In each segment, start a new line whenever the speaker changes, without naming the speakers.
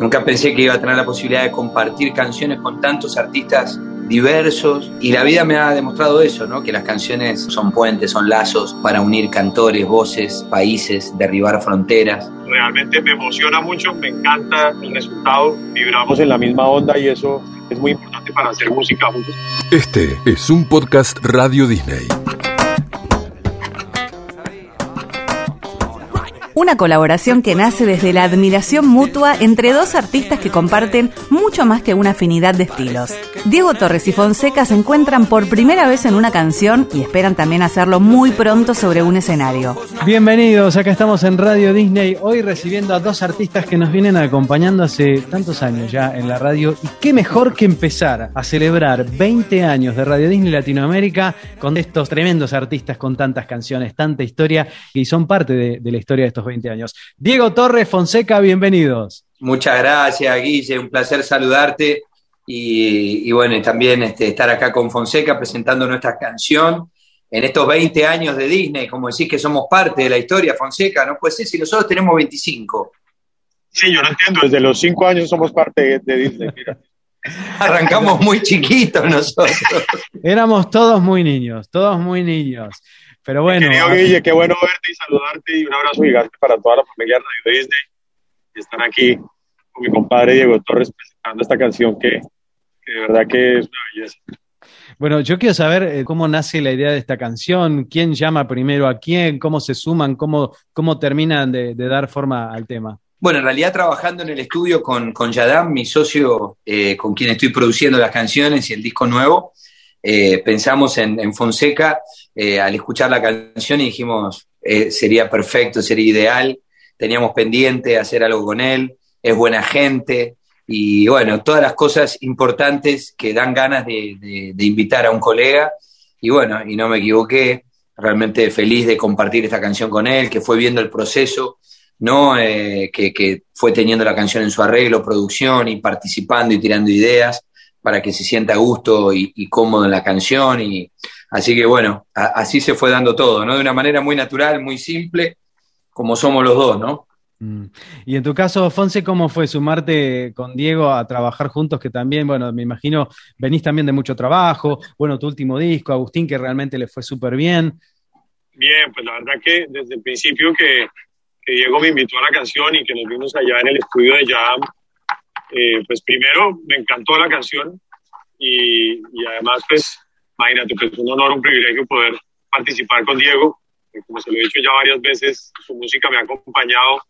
Nunca pensé que iba a tener la posibilidad de compartir canciones con tantos artistas diversos y la vida me ha demostrado eso, ¿no? que las canciones son puentes, son lazos para unir cantores, voces, países, derribar fronteras.
Realmente me emociona mucho, me encanta el resultado, vibramos en la misma onda y eso es muy importante para hacer música juntos.
Este es un podcast Radio Disney.
Una colaboración que nace desde la admiración mutua entre dos artistas que comparten mucho más que una afinidad de estilos. Diego Torres y Fonseca se encuentran por primera vez en una canción y esperan también hacerlo muy pronto sobre un escenario.
Bienvenidos, acá estamos en Radio Disney, hoy recibiendo a dos artistas que nos vienen acompañando hace tantos años ya en la radio. Y qué mejor que empezar a celebrar 20 años de Radio Disney Latinoamérica con estos tremendos artistas con tantas canciones, tanta historia y son parte de, de la historia de estos 20 años. Diego Torres, Fonseca, bienvenidos.
Muchas gracias, Guille, un placer saludarte y, y bueno, también este, estar acá con Fonseca presentando nuestra canción en estos 20 años de Disney, como decís que somos parte de la historia, Fonseca, no puede ser si nosotros tenemos 25.
Sí, yo no entiendo, desde los 5 años somos parte de Disney, mira.
Arrancamos muy chiquitos nosotros.
Éramos todos muy niños, todos muy niños. Pero bueno.
Querido Guille, qué bueno verte y saludarte y un abrazo gigante para toda la familia de Radio Disney. Y están aquí con mi compadre Diego Torres presentando esta canción que de verdad que es una belleza.
Bueno, yo quiero saber eh, cómo nace la idea de esta canción, quién llama primero a quién, cómo se suman, cómo, cómo terminan de, de dar forma al tema.
Bueno, en realidad trabajando en el estudio con, con Yadam, mi socio eh, con quien estoy produciendo las canciones y el disco nuevo, eh, pensamos en, en Fonseca eh, al escuchar la canción y dijimos, eh, sería perfecto, sería ideal, teníamos pendiente hacer algo con él, es buena gente y bueno, todas las cosas importantes que dan ganas de, invitar a un colega y bueno, y no me equivoqué, realmente feliz de compartir esta canción con él, que fue viendo el proceso, ¿no? Eh, que, fue teniendo la canción en su arreglo, producción y participando y tirando ideas para que se sienta a gusto y, y cómodo en la canción. Y, así que bueno, así se fue dando todo, ¿no? De una manera muy natural, muy simple, como somos los dos, ¿no?
Mm. Y en tu caso, Fonse, ¿cómo fue sumarte con Diego a trabajar juntos? Que también, bueno, me imagino, venís también de mucho trabajo, bueno, tu último disco, Agustín, que realmente le fue súper bien.
Bien, pues la verdad que desde el principio que, Diego me invitó a la canción y que nos vimos allá en el estudio de Jam, eh, pues primero me encantó la canción y, y además, pues, imagínate, pues es un honor, un privilegio poder participar con Diego. Como se lo he dicho ya varias veces, su música me ha acompañado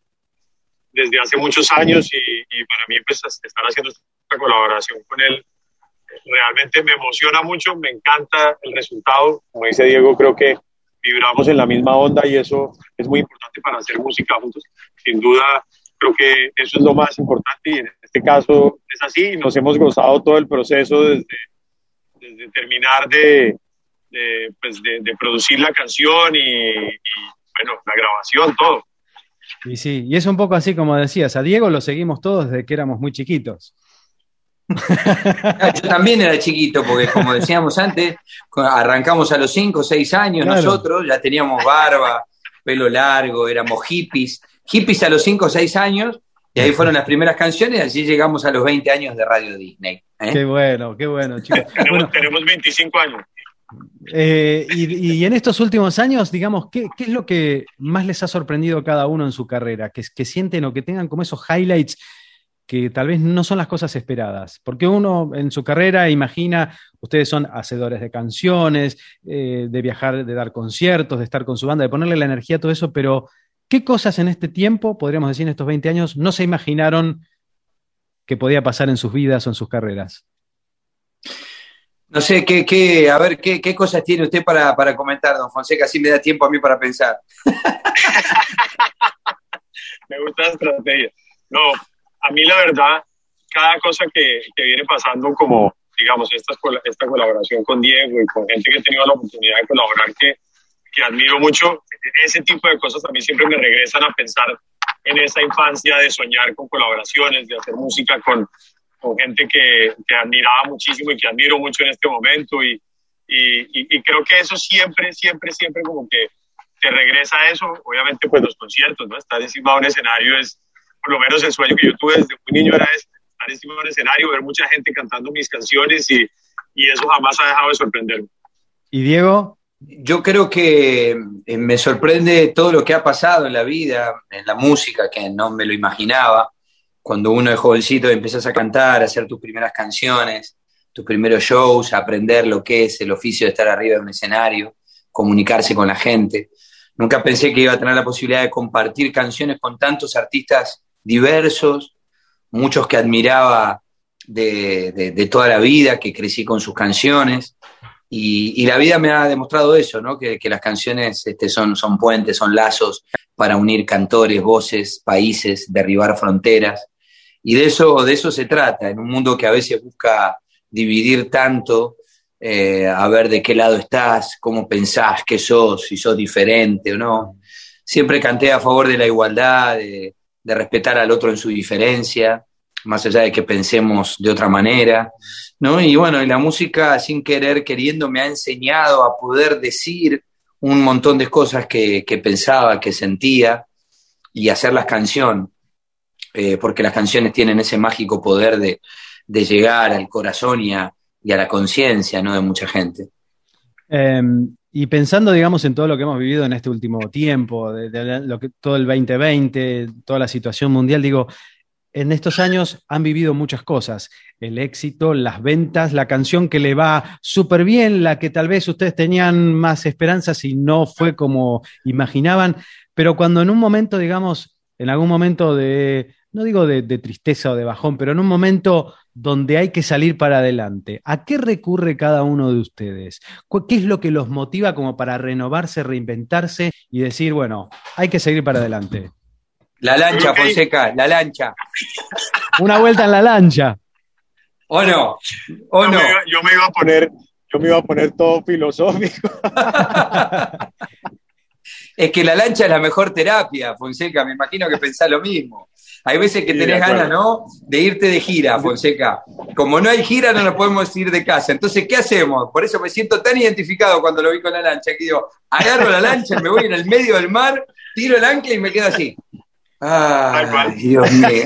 desde hace muchos años y, y, para mí pues estar haciendo esta colaboración con él realmente me emociona mucho, me encanta el resultado. Como dice Diego, creo que vibramos en la misma onda y eso es muy importante para hacer música juntos. Sin duda, creo que eso es lo más importante y en este caso es así. Nos hemos gozado todo el proceso desde, desde terminar de, de, pues de, de, producir la canción y, y bueno, la grabación, todo.
Y sí, y es un poco así como decías, a Diego lo seguimos todos desde que éramos muy chiquitos.
Yo también era chiquito, porque como decíamos antes, arrancamos a los 5 o 6 años claro. nosotros, ya teníamos barba, pelo largo, éramos hippies, hippies a los 5 o 6 años, y ahí fueron las primeras canciones, y así llegamos a los 20 años de Radio Disney.
¿eh? Qué bueno, qué bueno, chicos.
tenemos,
bueno,
tenemos 25 años.
Eh, y, en estos últimos años, digamos, ¿qué, ¿qué, es lo que más les ha sorprendido a cada uno en su carrera? Que, que sienten o que tengan como esos highlights que tal vez no son las cosas esperadas. Porque uno en su carrera imagina, ustedes son hacedores de canciones, eh, de viajar, de dar conciertos, de estar con su banda, de ponerle la energía a todo eso, pero ¿qué cosas en este tiempo, podríamos decir en estos 20 años, no se imaginaron que podía pasar en sus vidas o en sus carreras?
No sé, ¿qué, qué, a ver, ¿qué, qué cosas tiene usted para, para comentar, don Fonseca? Así me da tiempo a mí para pensar.
me gusta la estrategia. No, a mí la verdad, cada cosa que, que viene pasando como, digamos, esta, esta colaboración con Diego y con gente que he tenido la oportunidad de colaborar que, que admiro mucho, ese tipo de cosas a mí siempre me regresan a pensar en esa infancia de soñar con colaboraciones, de hacer música con, con gente que, que admiraba muchísimo y que admiro mucho en este momento y, y, y, creo que eso siempre, siempre, siempre como que te regresa a eso, obviamente pues los conciertos, ¿no? Estar encima de un escenario es, por lo menos el sueño que yo tuve desde muy niño era estar encima de un escenario, ver mucha gente cantando mis canciones y, y eso jamás ha dejado de sorprenderme.
¿Y Diego?
Yo creo que eh, me sorprende todo lo que ha pasado en la vida, en la música, que no me lo imaginaba. Cuando uno es jovencito y empiezas a cantar, a hacer tus primeras canciones, tus primeros shows, a aprender lo que es el oficio de estar arriba de un escenario, comunicarse con la gente. Nunca pensé que iba a tener la posibilidad de compartir canciones con tantos artistas diversos, muchos que admiraba de, toda la vida, que crecí con sus canciones. Y, la vida me ha demostrado eso, ¿no? que, las canciones este, son, son puentes, son lazos para unir cantores, voces, países, derribar fronteras. Y de eso, de eso se trata, en un mundo que a veces busca dividir tanto, eh, a ver de qué lado estás, cómo pensás, qué sos, si sos diferente o no. Siempre canté a favor de la igualdad, de, respetar al otro en su diferencia, más allá de que pensemos de otra manera, ¿no? Y bueno, y la música sin querer, queriendo, me ha enseñado a poder decir un montón de cosas que, pensaba, que sentía, y hacer canción, eh, porque las canciones tienen ese mágico poder de, llegar al corazón y a, la conciencia, ¿no? De mucha gente.
Em, y pensando, digamos, en todo lo que hemos vivido en este último tiempo, de, lo que, todo el 2020, toda la situación mundial, digo, en estos años han vivido muchas cosas. El éxito, las ventas, la canción que le va súper bien, la que tal vez ustedes tenían más esperanzas y no fue como imaginaban. Pero cuando en un momento, digamos, en algún momento de, no digo de, tristeza o de bajón, pero en un momento donde hay que salir para adelante, ¿a qué recurre cada uno de ustedes? ¿Qué es lo que los motiva como para renovarse, reinventarse y decir, bueno, hay que seguir para adelante?
La lancha, Fonseca, la lancha.
Una vuelta en la lancha.
¿O no? ¿O
yo
no?
Me yo me iba a poner, yo me iba a poner todo filosófico.
es que la lancha es la mejor terapia, Fonseca. Me imagino que pensás lo mismo. Hay veces que tenés ganas, ¿no? De irte de gira, Fonseca. Como no hay gira, no nos podemos ir de casa. Entonces, ¿qué hacemos? Por eso me siento tan identificado cuando lo vi con la lancha, que digo, agarro la lancha, me voy en el medio del mar, tiro el ancla y me quedo así. Ay, Dios mío.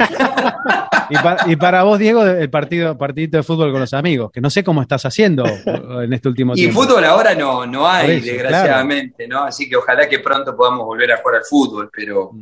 Y para, vos, Diego, el partido, partidito de fútbol con los amigos, que no sé cómo estás haciendo en este último tiempo.
Y fútbol ahora no, no hay, desgraciadamente, ¿no? Así que ojalá que pronto podamos volver a jugar al fútbol, pero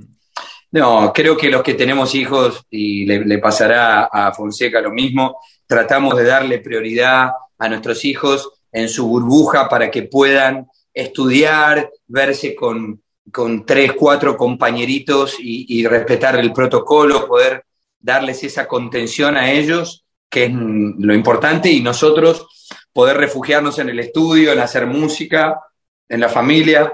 no, creo que los que tenemos hijos, y le pasará a Fonseca lo mismo, tratamos de darle prioridad a nuestros hijos en su burbuja para que puedan estudiar, verse con, con tres, cuatro compañeritos y, respetar el protocolo, poder darles esa contención a ellos, que es lo importante, y nosotros poder refugiarnos en el estudio, en hacer música, en la familia,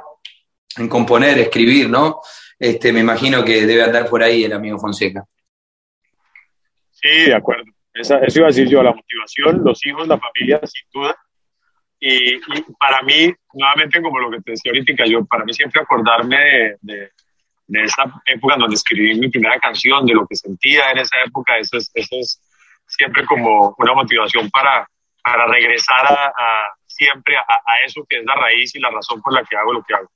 en componer, escribir, ¿no? Este, me imagino que debe andar por ahí el amigo Fonseca.
Sí, de acuerdo. eso iba a decir yo, la motivación, los hijos, la familia, sin duda. Y, para mí, nuevamente, como lo que te decía ahorita, yo, para mí siempre acordarme de, de, esa época donde escribí mi primera canción, de lo que sentía en esa época, eso es, eso es siempre como una motivación para, para regresar a, siempre a, eso que es la raíz y la razón por la que hago lo que hago.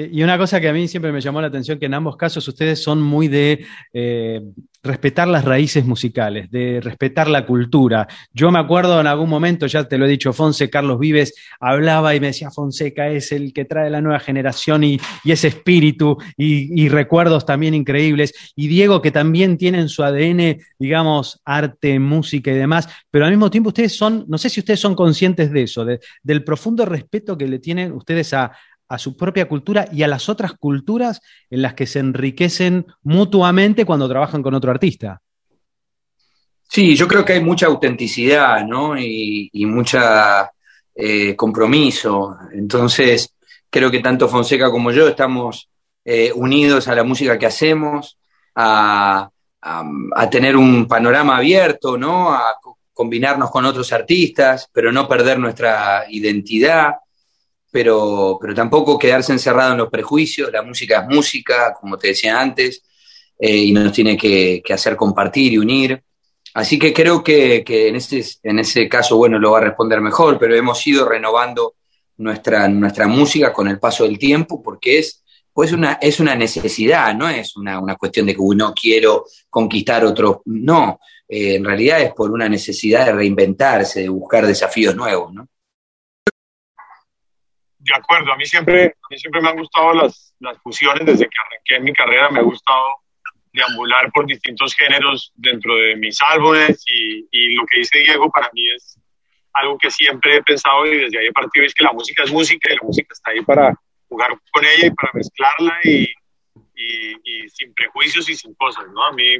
Eh, y una cosa que a mí siempre me llamó la atención, que en ambos casos ustedes son muy de eh, respetar las raíces musicales, de respetar la cultura. Yo me acuerdo en algún momento, ya te lo he dicho, Fonse, Carlos Vives, hablaba y me decía, Fonseca es el que trae la nueva generación y, ese espíritu y, recuerdos también increíbles. Y Diego, que también tiene en su ADN, digamos, arte, música y demás, pero al mismo tiempo ustedes son, no sé si ustedes son conscientes de eso, del profundo respeto que le tienen ustedes a, a su propia cultura y a las otras culturas en las que se enriquecen mutuamente cuando trabajan con otro artista.
Sí, yo creo que hay mucha autenticidad, ¿no? Y, y mucha eh, compromiso. Entonces, creo que tanto Fonseca como yo estamos eh, unidos a la música que hacemos, a, a, tener un panorama abierto, ¿no? A combinarnos con otros artistas, pero no perder nuestra identidad pero, pero tampoco quedarse encerrado en los prejuicios. La música es música, como te decía antes, eh, y nos tiene que, hacer compartir y unir. Así que creo que, en, ese, en ese caso, bueno, lo va a responder mejor, pero hemos ido renovando nuestra, nuestra música con el paso del tiempo porque es pues una, es una necesidad, no es una, cuestión de que uno quiero conquistar otro, no, eh, en realidad es por una necesidad de reinventarse, de buscar desafíos nuevos, ¿no?
De acuerdo, a mí siempre, a mí siempre me han gustado las, las fusiones, desde que arranqué en mi carrera me ha gustado deambular por distintos géneros dentro de mis álbumes y, y, lo que dice Diego para mí es algo que siempre he pensado y desde ahí he partido. Es que la música es música y la música está ahí para jugar con ella y para mezclarla y, y, sin prejuicios y sin cosas, ¿no? A mí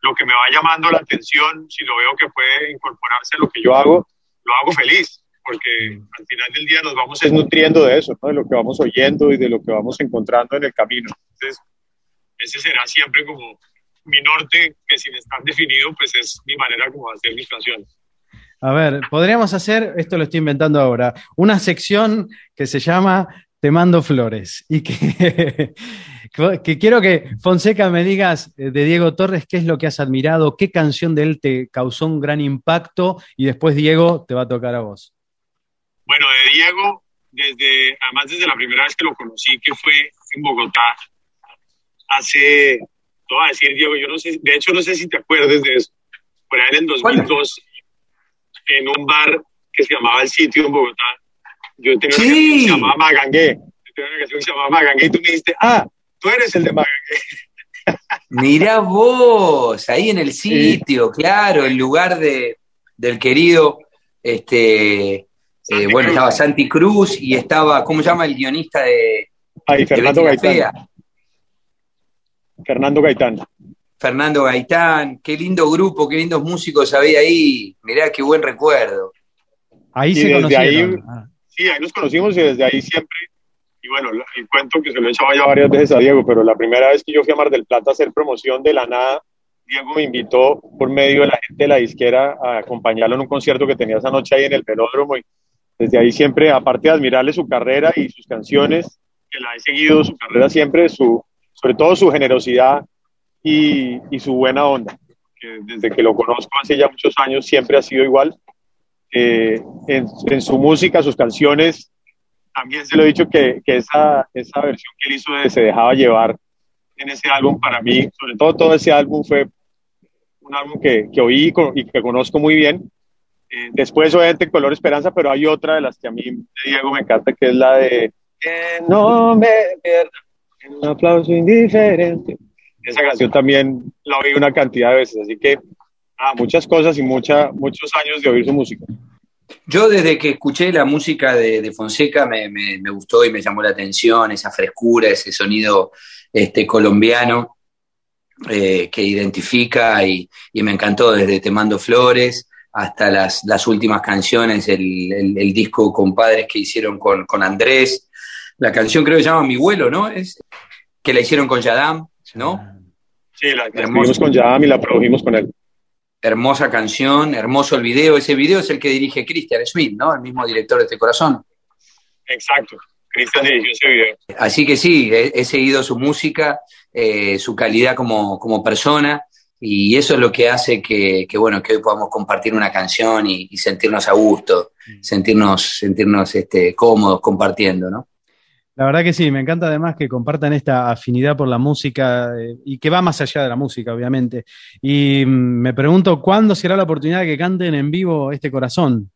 lo que me va llamando la atención, si lo veo que puede incorporarse a lo que yo hago, lo hago feliz, porque al final del día nos vamos nutriendo de eso, ¿no? de lo que vamos oyendo y de lo que vamos encontrando en el camino. Entonces, ese será siempre como mi norte, que sin estar definido, pues es mi manera como de hacer mis canciones.
A ver, podríamos hacer, esto lo estoy inventando ahora, una sección que se llama Te mando flores y que, que quiero que Fonseca me digas eh, de Diego Torres qué es lo que has admirado, qué canción de él te causó un gran impacto y después Diego te va a tocar a vos.
Bueno, de Diego, desde, además desde la primera vez que lo conocí, que fue en Bogotá, hace, te voy a decir, Diego, yo no sé, de hecho no sé si te acuerdas de eso, por ahí en el 2002, en un bar que se llamaba El Sitio en Bogotá, yo tenía una canción que se llamaba Magangué, yo tenía una canción que se llamaba Magangué y tú me dijiste, ah, tú eres el de Magangué.
Mirá vos, ahí en el sitio, claro, el lugar de, del querido, este, eh, bueno, estaba Santi Cruz y estaba, ¿cómo se llama el guionista de...
Ahí, Fernando Gaitán. Fernando Gaitán.
Fernando Gaitán, qué lindo grupo, qué lindos músicos había ahí. Mirá qué buen recuerdo.
Ahí se conocieron. Ah.
sí, ahí nos conocimos y desde ahí siempre. Y bueno, el cuento que se lo he echado ya varias veces a Diego, pero la primera vez que yo fui a Mar del Plata a hacer promoción de la nada, Diego me invitó por medio de la gente de la disquera a acompañarlo en un concierto que tenía esa noche ahí en el velódromo. Y desde ahí siempre, aparte de admirarle su carrera y sus canciones, que la he seguido su carrera siempre, su, sobre todo su generosidad y, y su buena onda, desde que lo conozco hace ya muchos años siempre ha sido igual. Eh, en, en, su música, sus canciones, también se lo he dicho que, que esa, esa versión que él hizo de Se dejaba llevar en ese álbum, para mí, sobre todo todo ese álbum fue un álbum que, que oí y que conozco muy bien. Después, obviamente, Color Esperanza, pero hay otra de las que a mí, Diego, me encanta, que es la de no me pierda un aplauso indiferente. Esa canción también la oí una cantidad de veces, así que ah, muchas cosas y mucha, muchos años de oír su música.
Yo desde que escuché la música de, Fonseca me, me, gustó y me llamó la atención, esa frescura, ese sonido este, colombiano eh, que identifica y, y, me encantó desde Te Mando Flores hasta las, las últimas canciones, el, el, disco Compadres que hicieron con, con Andrés, la canción creo que se llama Mi vuelo, ¿no? Es que la hicieron con Yadam, ¿no?
Sí, la, hicimos con Yadam y la produjimos con él.
Hermosa canción, hermoso el video. Ese video es el que dirige Christian Smith, ¿no? El mismo director de Este Corazón.
Exacto. Cristian dirigió ese video.
Así que sí, he, seguido su música, eh, su calidad como, como, persona, y eso es lo que hace que, que bueno, que hoy podamos compartir una canción y, y sentirnos a gusto, mm. sentirnos, sentirnos este, cómodos compartiendo, ¿no?
La verdad que sí, me encanta además que compartan esta afinidad por la música eh, y que va más allá de la música, obviamente. Y mm, me pregunto, ¿cuándo será la oportunidad de que canten en vivo este corazón?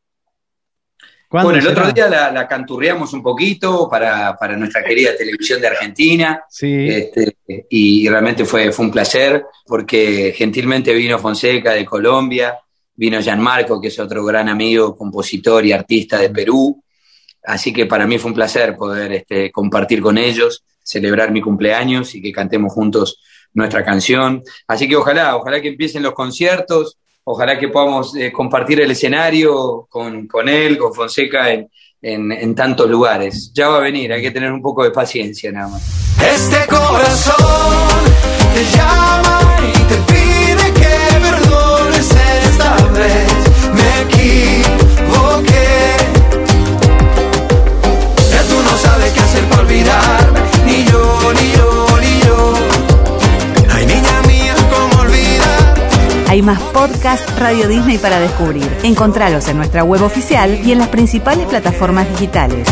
Bueno, el otro día la, canturreamos un poquito para, nuestra querida televisión de Argentina.
Sí.
Este, y realmente fue, fue un placer porque gentilmente vino Fonseca de Colombia, vino Gianmarco, que es otro gran amigo, compositor y artista de Perú. Así que para mí fue un placer poder este, compartir con ellos, celebrar mi cumpleaños y que cantemos juntos nuestra canción. Así que ojalá, ojalá que empiecen los conciertos, ojalá que podamos eh, compartir el escenario con, con él, con Fonseca en, en, en, tantos lugares. Ya va a venir, hay que tener un poco de paciencia nada más.
Este corazón te llama
más podcast Radio Disney para descubrir. Encontralos en nuestra web oficial y en las principales plataformas digitales.